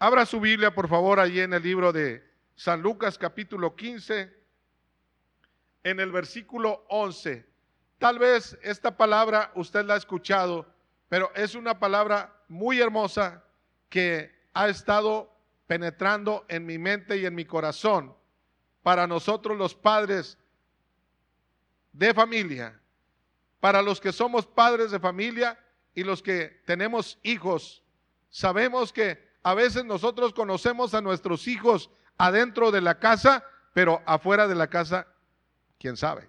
Abra su Biblia, por favor, allí en el libro de San Lucas capítulo 15, en el versículo 11. Tal vez esta palabra usted la ha escuchado, pero es una palabra muy hermosa que ha estado penetrando en mi mente y en mi corazón para nosotros los padres de familia, para los que somos padres de familia y los que tenemos hijos. Sabemos que a veces nosotros conocemos a nuestros hijos adentro de la casa, pero afuera de la casa, quién sabe.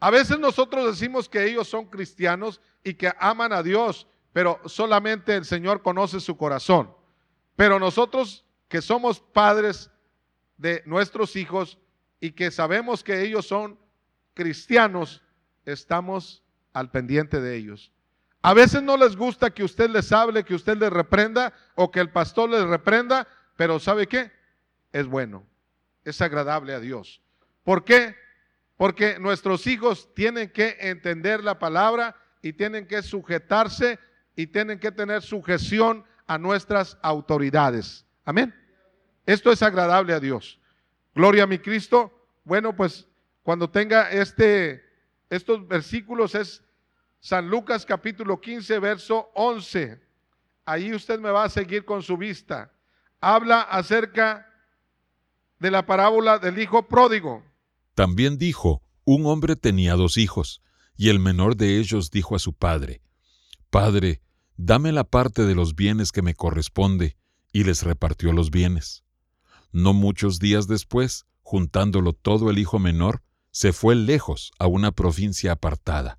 A veces nosotros decimos que ellos son cristianos y que aman a Dios, pero solamente el Señor conoce su corazón. Pero nosotros que somos padres de nuestros hijos y que sabemos que ellos son cristianos, estamos al pendiente de ellos. A veces no les gusta que usted les hable, que usted les reprenda o que el pastor les reprenda, pero ¿sabe qué? Es bueno, es agradable a Dios. ¿Por qué? Porque nuestros hijos tienen que entender la palabra y tienen que sujetarse y tienen que tener sujeción a nuestras autoridades. Amén. Esto es agradable a Dios. Gloria a mi Cristo. Bueno, pues cuando tenga este, estos versículos es San Lucas capítulo 15, verso 11. Ahí usted me va a seguir con su vista. Habla acerca de la parábola del hijo pródigo. También dijo, un hombre tenía dos hijos, y el menor de ellos dijo a su padre, Padre, dame la parte de los bienes que me corresponde, y les repartió los bienes. No muchos días después, juntándolo todo el hijo menor, se fue lejos a una provincia apartada,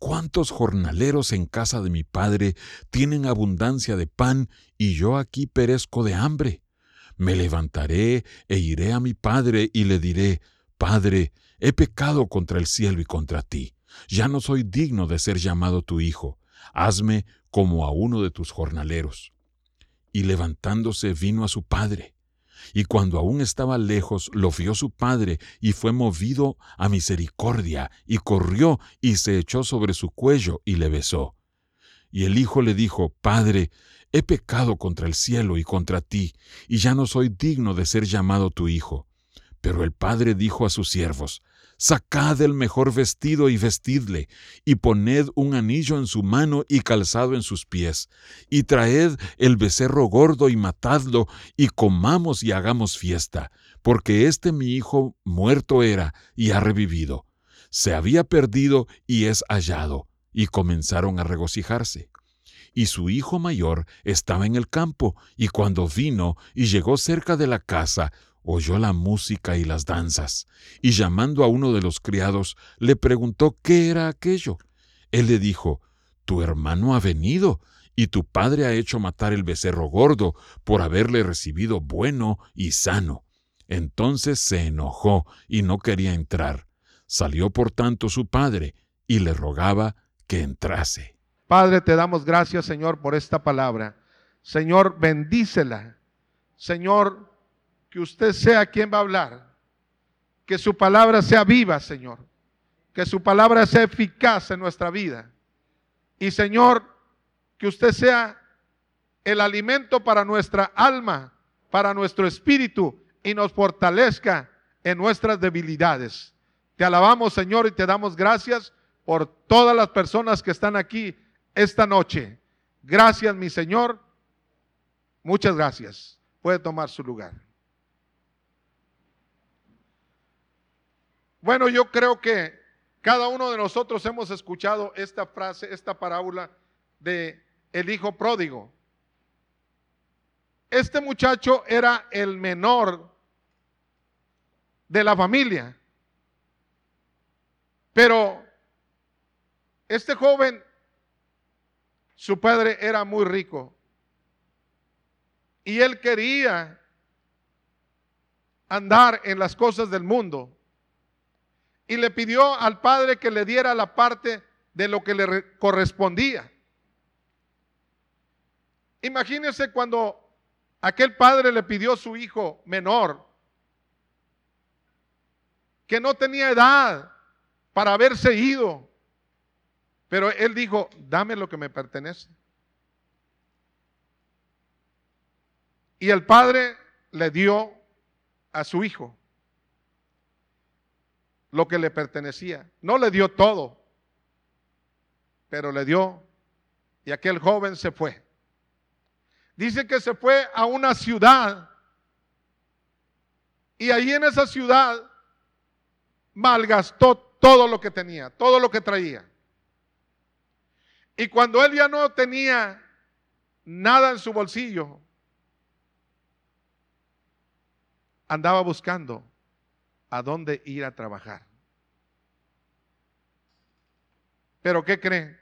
¿Cuántos jornaleros en casa de mi padre tienen abundancia de pan y yo aquí perezco de hambre? Me levantaré e iré a mi padre y le diré, Padre, he pecado contra el cielo y contra ti. Ya no soy digno de ser llamado tu hijo. Hazme como a uno de tus jornaleros. Y levantándose vino a su padre. Y cuando aún estaba lejos, lo vio su padre, y fue movido a misericordia, y corrió y se echó sobre su cuello y le besó. Y el hijo le dijo, Padre, he pecado contra el cielo y contra ti, y ya no soy digno de ser llamado tu hijo. Pero el padre dijo a sus siervos, Sacad el mejor vestido y vestidle, y poned un anillo en su mano y calzado en sus pies, y traed el becerro gordo y matadlo, y comamos y hagamos fiesta, porque este mi hijo muerto era y ha revivido. Se había perdido y es hallado, y comenzaron a regocijarse. Y su hijo mayor estaba en el campo, y cuando vino y llegó cerca de la casa, oyó la música y las danzas, y llamando a uno de los criados, le preguntó qué era aquello. Él le dijo, Tu hermano ha venido, y tu padre ha hecho matar el becerro gordo por haberle recibido bueno y sano. Entonces se enojó y no quería entrar. Salió por tanto su padre y le rogaba que entrase. Padre, te damos gracias, Señor, por esta palabra. Señor, bendícela. Señor, que usted sea quien va a hablar. Que su palabra sea viva, Señor. Que su palabra sea eficaz en nuestra vida. Y Señor, que usted sea el alimento para nuestra alma, para nuestro espíritu y nos fortalezca en nuestras debilidades. Te alabamos, Señor, y te damos gracias por todas las personas que están aquí esta noche. Gracias, mi Señor. Muchas gracias. Puede tomar su lugar. Bueno, yo creo que cada uno de nosotros hemos escuchado esta frase, esta parábola de el hijo pródigo. Este muchacho era el menor de la familia. Pero este joven, su padre era muy rico. y él quería andar en las cosas del mundo. Y le pidió al padre que le diera la parte de lo que le correspondía. Imagínense cuando aquel padre le pidió a su hijo menor, que no tenía edad para haberse ido, pero él dijo, dame lo que me pertenece. Y el padre le dio a su hijo lo que le pertenecía. No le dio todo, pero le dio y aquel joven se fue. Dice que se fue a una ciudad y ahí en esa ciudad malgastó todo lo que tenía, todo lo que traía. Y cuando él ya no tenía nada en su bolsillo, andaba buscando a dónde ir a trabajar. Pero ¿qué creen?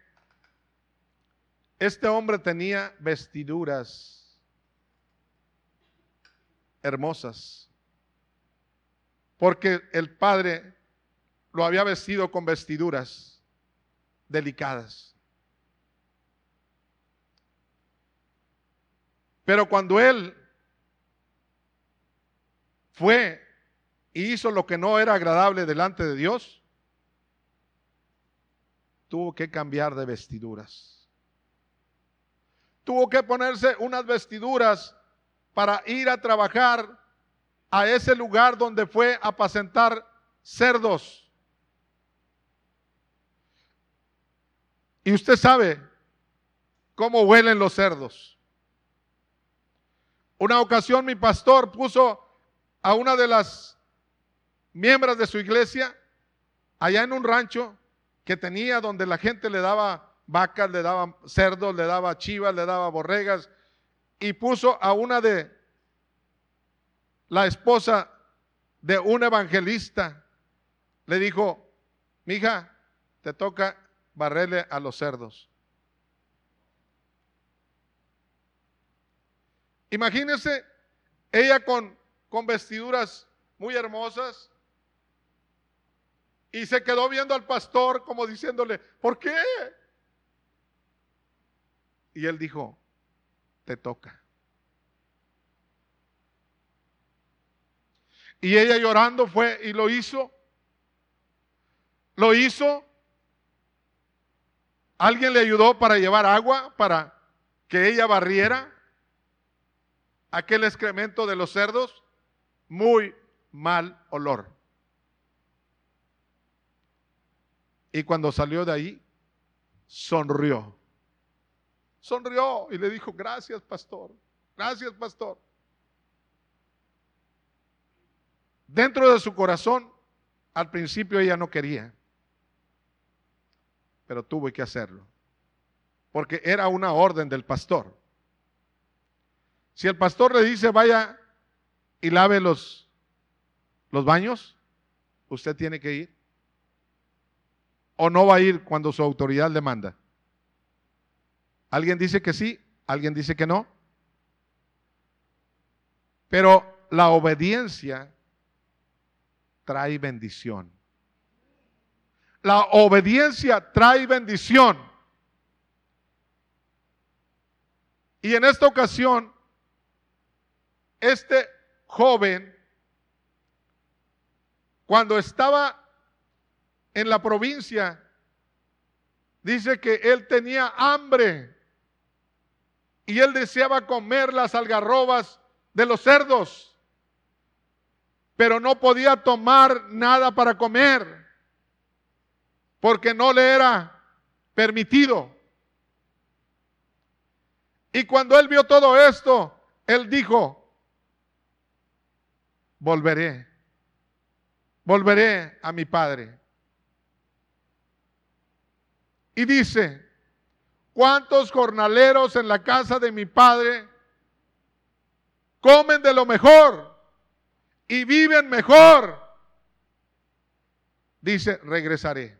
Este hombre tenía vestiduras hermosas, porque el padre lo había vestido con vestiduras delicadas. Pero cuando él fue y hizo lo que no era agradable delante de Dios, tuvo que cambiar de vestiduras. Tuvo que ponerse unas vestiduras para ir a trabajar a ese lugar donde fue a apacentar cerdos. Y usted sabe cómo huelen los cerdos. Una ocasión mi pastor puso a una de las miembros de su iglesia allá en un rancho que tenía donde la gente le daba vacas, le daba cerdos, le daba chivas, le daba borregas y puso a una de la esposa de un evangelista, le dijo, mija, te toca barrerle a los cerdos. Imagínense ella con con vestiduras muy hermosas. Y se quedó viendo al pastor como diciéndole, ¿por qué? Y él dijo, te toca. Y ella llorando fue y lo hizo. Lo hizo. Alguien le ayudó para llevar agua, para que ella barriera aquel excremento de los cerdos muy mal olor. Y cuando salió de ahí, sonrió. Sonrió y le dijo, gracias pastor, gracias pastor. Dentro de su corazón, al principio ella no quería, pero tuvo que hacerlo, porque era una orden del pastor. Si el pastor le dice, vaya y lave los, los baños, usted tiene que ir. ¿O no va a ir cuando su autoridad le manda? Alguien dice que sí, alguien dice que no. Pero la obediencia trae bendición. La obediencia trae bendición. Y en esta ocasión, este joven, cuando estaba en la provincia, dice que él tenía hambre y él deseaba comer las algarrobas de los cerdos, pero no podía tomar nada para comer porque no le era permitido. Y cuando él vio todo esto, él dijo, volveré, volveré a mi Padre. Y dice, ¿cuántos jornaleros en la casa de mi Padre comen de lo mejor y viven mejor? Dice, regresaré.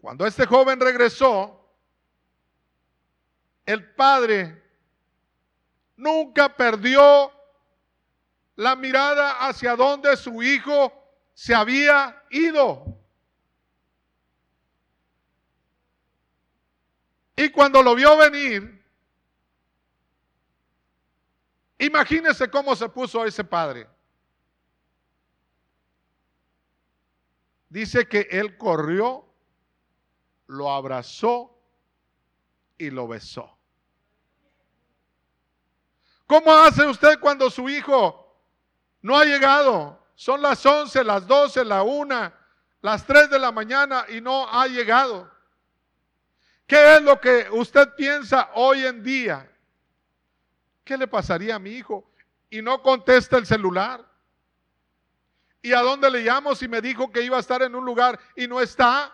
Cuando este joven regresó, el padre nunca perdió la mirada hacia donde su hijo se había ido. Y cuando lo vio venir, imagínese cómo se puso ese padre. Dice que él corrió, lo abrazó y lo besó. ¿Cómo hace usted cuando su hijo no ha llegado? Son las 11, las 12, la 1, las 3 de la mañana y no ha llegado. ¿Qué es lo que usted piensa hoy en día? ¿Qué le pasaría a mi hijo? Y no contesta el celular. ¿Y a dónde le llamo si me dijo que iba a estar en un lugar y no está?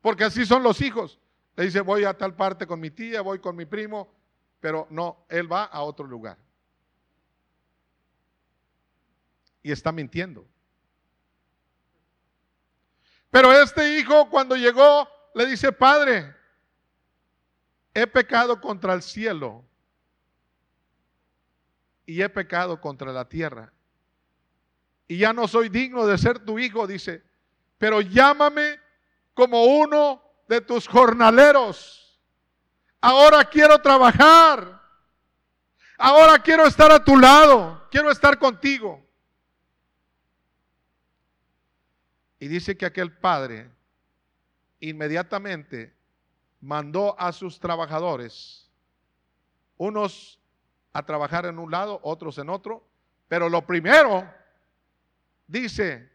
Porque así son los hijos. Le dice, voy a tal parte con mi tía, voy con mi primo, pero no, él va a otro lugar. Y está mintiendo. Pero este hijo cuando llegó le dice, Padre, he pecado contra el cielo y he pecado contra la tierra. Y ya no soy digno de ser tu hijo, dice, pero llámame como uno de tus jornaleros. Ahora quiero trabajar. Ahora quiero estar a tu lado. Quiero estar contigo. Y dice que aquel padre inmediatamente mandó a sus trabajadores, unos a trabajar en un lado, otros en otro, pero lo primero, dice,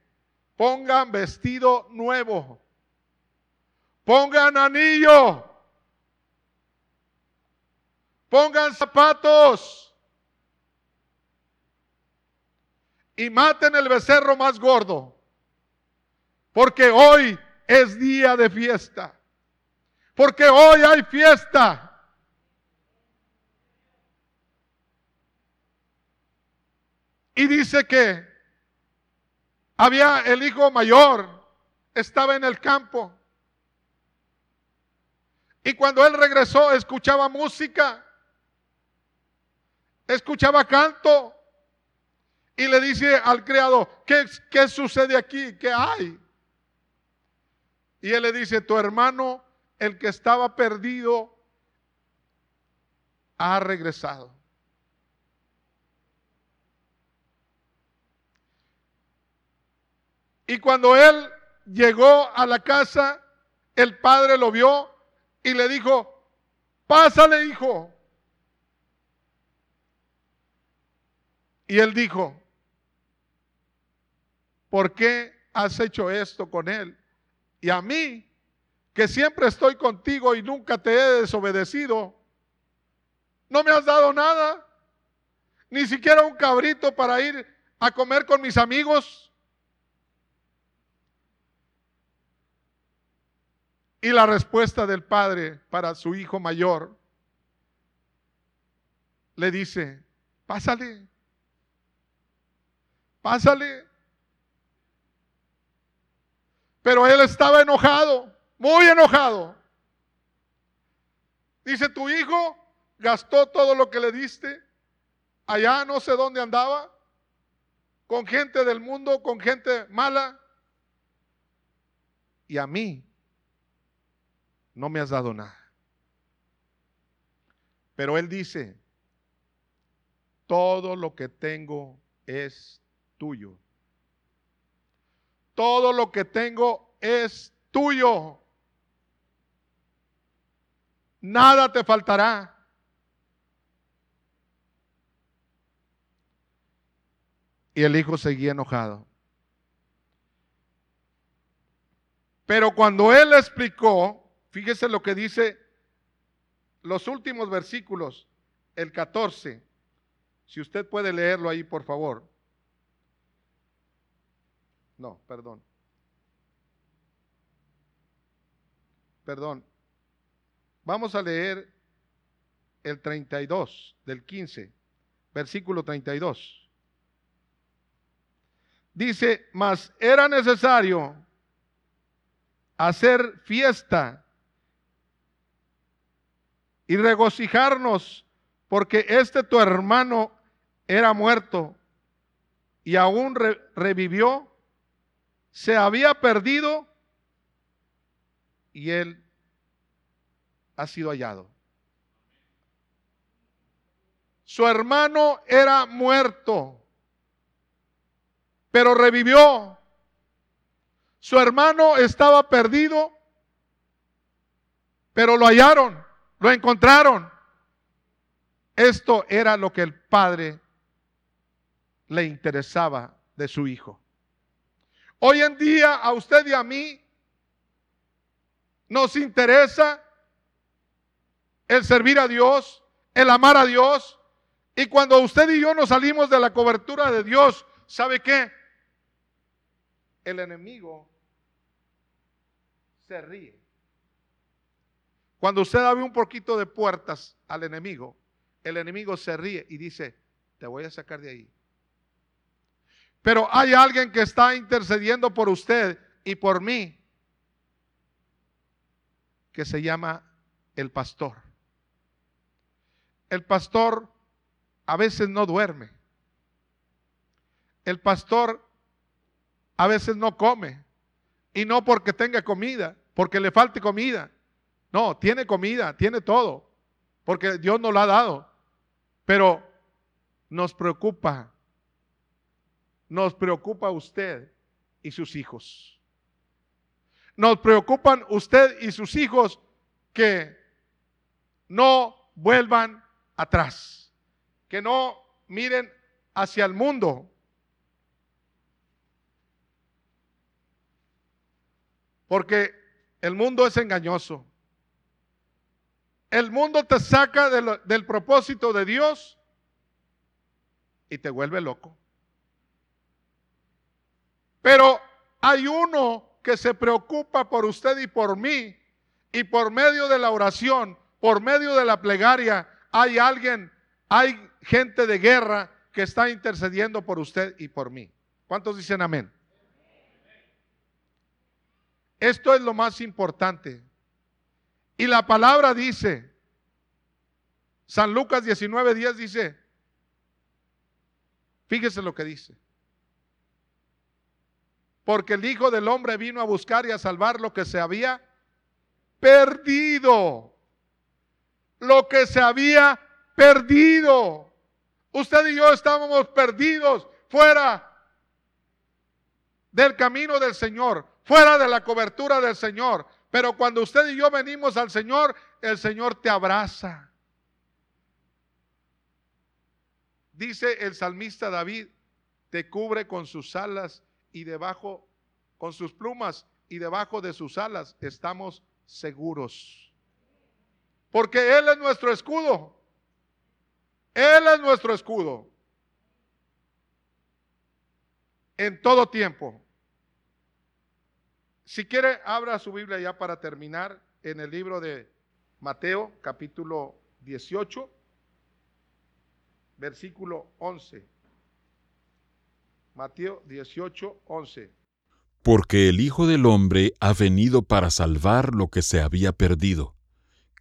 pongan vestido nuevo, pongan anillo, pongan zapatos y maten el becerro más gordo, porque hoy es día de fiesta. Porque hoy hay fiesta. Y dice que había el hijo mayor, estaba en el campo. Y cuando él regresó, escuchaba música, escuchaba canto. Y le dice al criado, ¿qué, qué sucede aquí? ¿Qué hay? Y él le dice, tu hermano, el que estaba perdido, ha regresado. Y cuando él llegó a la casa, el padre lo vio y le dijo, pásale hijo. Y él dijo, ¿por qué has hecho esto con él? Y a mí, que siempre estoy contigo y nunca te he desobedecido, no me has dado nada, ni siquiera un cabrito para ir a comer con mis amigos. Y la respuesta del padre para su hijo mayor le dice, pásale, pásale. Pero él estaba enojado, muy enojado. Dice, tu hijo gastó todo lo que le diste. Allá no sé dónde andaba. Con gente del mundo, con gente mala. Y a mí no me has dado nada. Pero él dice, todo lo que tengo es tuyo. Todo lo que tengo es tuyo. Nada te faltará. Y el hijo seguía enojado. Pero cuando él explicó, fíjese lo que dice los últimos versículos, el 14. Si usted puede leerlo ahí, por favor. No, perdón. Perdón. Vamos a leer el 32 del 15, versículo 32. Dice, mas era necesario hacer fiesta y regocijarnos porque este tu hermano era muerto y aún revivió, se había perdido y él ha sido hallado. Su hermano era muerto, pero revivió. Su hermano estaba perdido, pero lo hallaron, lo encontraron. Esto era lo que el padre le interesaba de su hijo. Hoy en día a usted y a mí nos interesa el servir a Dios, el amar a Dios. Y cuando usted y yo nos salimos de la cobertura de Dios, ¿sabe qué? El enemigo se ríe. Cuando usted abre un poquito de puertas al enemigo, el enemigo se ríe y dice, te voy a sacar de ahí. Pero hay alguien que está intercediendo por usted y por mí, que se llama el pastor. El pastor a veces no duerme. El pastor a veces no come. Y no porque tenga comida, porque le falte comida. No, tiene comida, tiene todo, porque Dios nos lo ha dado. Pero nos preocupa, nos preocupa usted y sus hijos. Nos preocupan usted y sus hijos que no vuelvan atrás, que no miren hacia el mundo. Porque el mundo es engañoso. El mundo te saca del propósito de Dios y te vuelve loco. Pero hay uno que se preocupa por usted y por mí y por medio de la oración, por medio de la plegaria, hay alguien, hay gente de guerra que está intercediendo por usted y por mí. ¿Cuántos dicen amén? Esto es lo más importante. Y la palabra dice, San Lucas 19, 10 dice, fíjese lo que dice. Porque el Hijo del Hombre vino a buscar y a salvar lo que se había perdido lo que se había perdido. Usted y yo estábamos perdidos fuera del camino del Señor, fuera de la cobertura del Señor. Pero cuando usted y yo venimos al Señor, el Señor te abraza. Dice el salmista David, te cubre con sus alas y debajo, con sus plumas y debajo de sus alas estamos seguros. Porque Él es nuestro escudo. Él es nuestro escudo. En todo tiempo. Si quiere, abra su Biblia ya para terminar en el libro de Mateo, capítulo 18, versículo 11. Mateo 18, 11. Porque el Hijo del Hombre ha venido para salvar lo que se había perdido.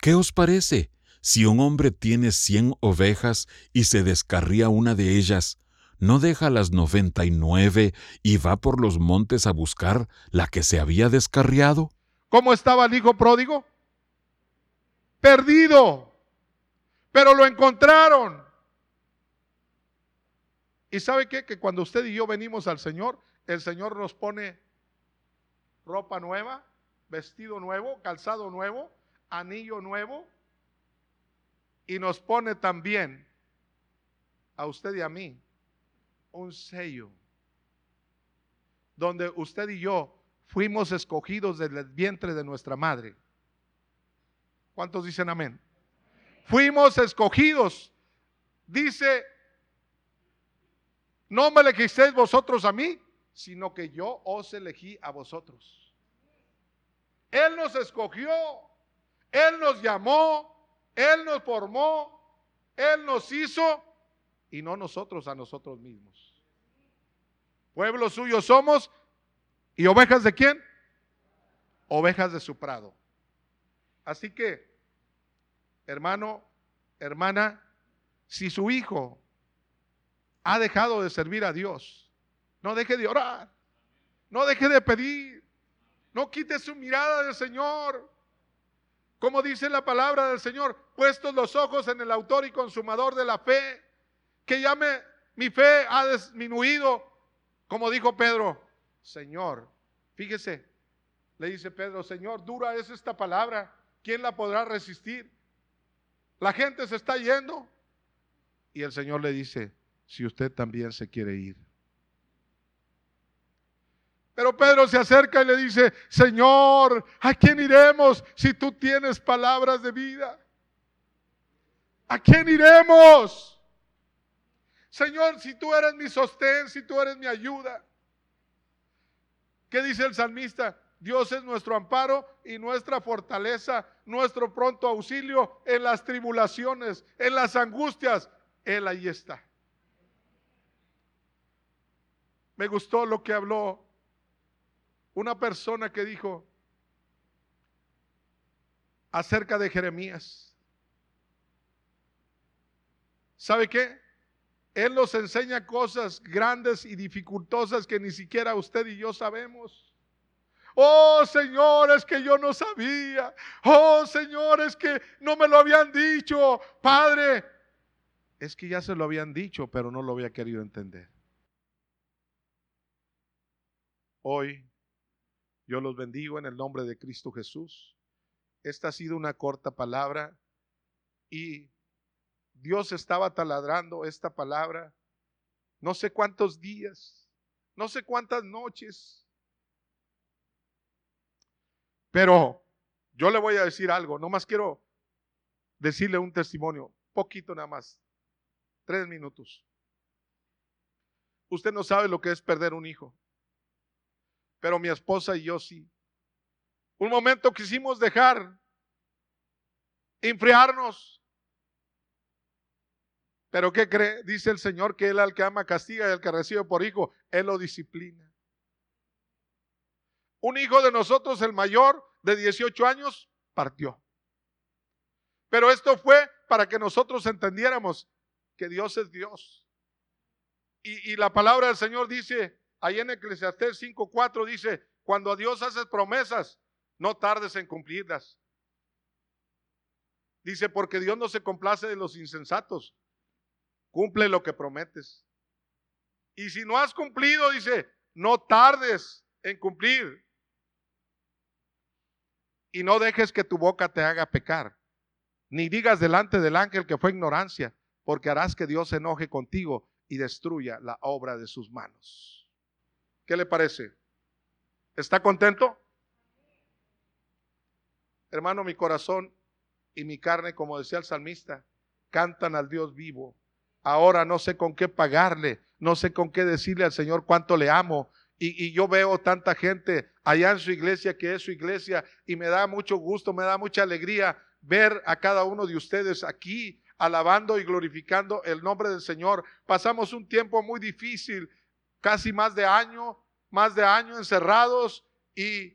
¿Qué os parece? Si un hombre tiene cien ovejas y se descarría una de ellas, ¿no deja las noventa y nueve y va por los montes a buscar la que se había descarriado? ¿Cómo estaba el hijo pródigo? Perdido. Pero lo encontraron. ¿Y sabe qué? Que cuando usted y yo venimos al Señor, el Señor nos pone ropa nueva, vestido nuevo, calzado nuevo, anillo nuevo y nos pone también a usted y a mí un sello donde usted y yo fuimos escogidos del vientre de nuestra madre. ¿Cuántos dicen amén? Fuimos escogidos. Dice, no me elegisteis vosotros a mí, sino que yo os elegí a vosotros. Él nos escogió él nos llamó, Él nos formó, Él nos hizo y no nosotros a nosotros mismos. Pueblo suyo somos y ovejas de quién? Ovejas de su prado. Así que, hermano, hermana, si su hijo ha dejado de servir a Dios, no deje de orar, no deje de pedir, no quite su mirada del Señor. Como dice la palabra del Señor, puestos los ojos en el autor y consumador de la fe, que ya me, mi fe ha disminuido, como dijo Pedro, Señor, fíjese, le dice Pedro, Señor, dura es esta palabra, ¿quién la podrá resistir? La gente se está yendo. Y el Señor le dice, si usted también se quiere ir. Pero Pedro se acerca y le dice, Señor, ¿a quién iremos si tú tienes palabras de vida? ¿A quién iremos? Señor, si tú eres mi sostén, si tú eres mi ayuda. ¿Qué dice el salmista? Dios es nuestro amparo y nuestra fortaleza, nuestro pronto auxilio en las tribulaciones, en las angustias. Él ahí está. Me gustó lo que habló una persona que dijo acerca de Jeremías. ¿Sabe qué? Él nos enseña cosas grandes y dificultosas que ni siquiera usted y yo sabemos. Oh Señor, es que yo no sabía. Oh Señor, es que no me lo habían dicho. Padre, es que ya se lo habían dicho, pero no lo había querido entender. Hoy yo los bendigo en el nombre de Cristo Jesús. Esta ha sido una corta palabra y Dios estaba taladrando esta palabra no sé cuántos días, no sé cuántas noches. Pero yo le voy a decir algo, no más quiero decirle un testimonio, poquito nada más, tres minutos. Usted no sabe lo que es perder un hijo pero mi esposa y yo sí. Un momento quisimos dejar enfriarnos. Pero ¿qué cree? Dice el Señor que Él al que ama castiga y al que recibe por hijo, Él lo disciplina. Un hijo de nosotros, el mayor, de 18 años, partió. Pero esto fue para que nosotros entendiéramos que Dios es Dios. Y, y la palabra del Señor dice, Ahí en Eclesiastés 5.4 dice, cuando a Dios haces promesas, no tardes en cumplirlas. Dice, porque Dios no se complace de los insensatos. Cumple lo que prometes. Y si no has cumplido, dice, no tardes en cumplir. Y no dejes que tu boca te haga pecar. Ni digas delante del ángel que fue ignorancia, porque harás que Dios se enoje contigo y destruya la obra de sus manos. ¿Qué le parece? ¿Está contento? Hermano, mi corazón y mi carne, como decía el salmista, cantan al Dios vivo. Ahora no sé con qué pagarle, no sé con qué decirle al Señor cuánto le amo. Y, y, yo veo tanta gente allá en su iglesia que es su iglesia y me da mucho gusto, me da mucha alegría ver a cada uno de ustedes aquí alabando y glorificando el nombre del Señor. Pasamos un tiempo muy difícil casi más de año, más de año encerrados y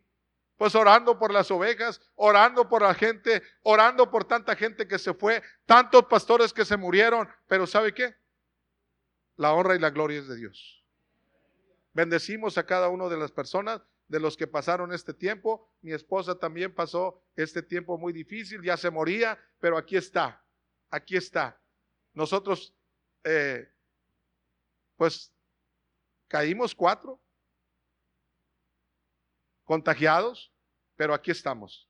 pues orando por las ovejas, orando por la gente, orando por tanta gente que se fue, tantos pastores que se murieron, pero ¿sabe qué? La honra y la gloria es de Dios. Bendecimos a cada una de las personas de los que pasaron este tiempo. Mi esposa también pasó este tiempo muy difícil, ya se moría, pero aquí está, aquí está. Nosotros, eh, pues Caímos cuatro, contagiados, pero aquí estamos.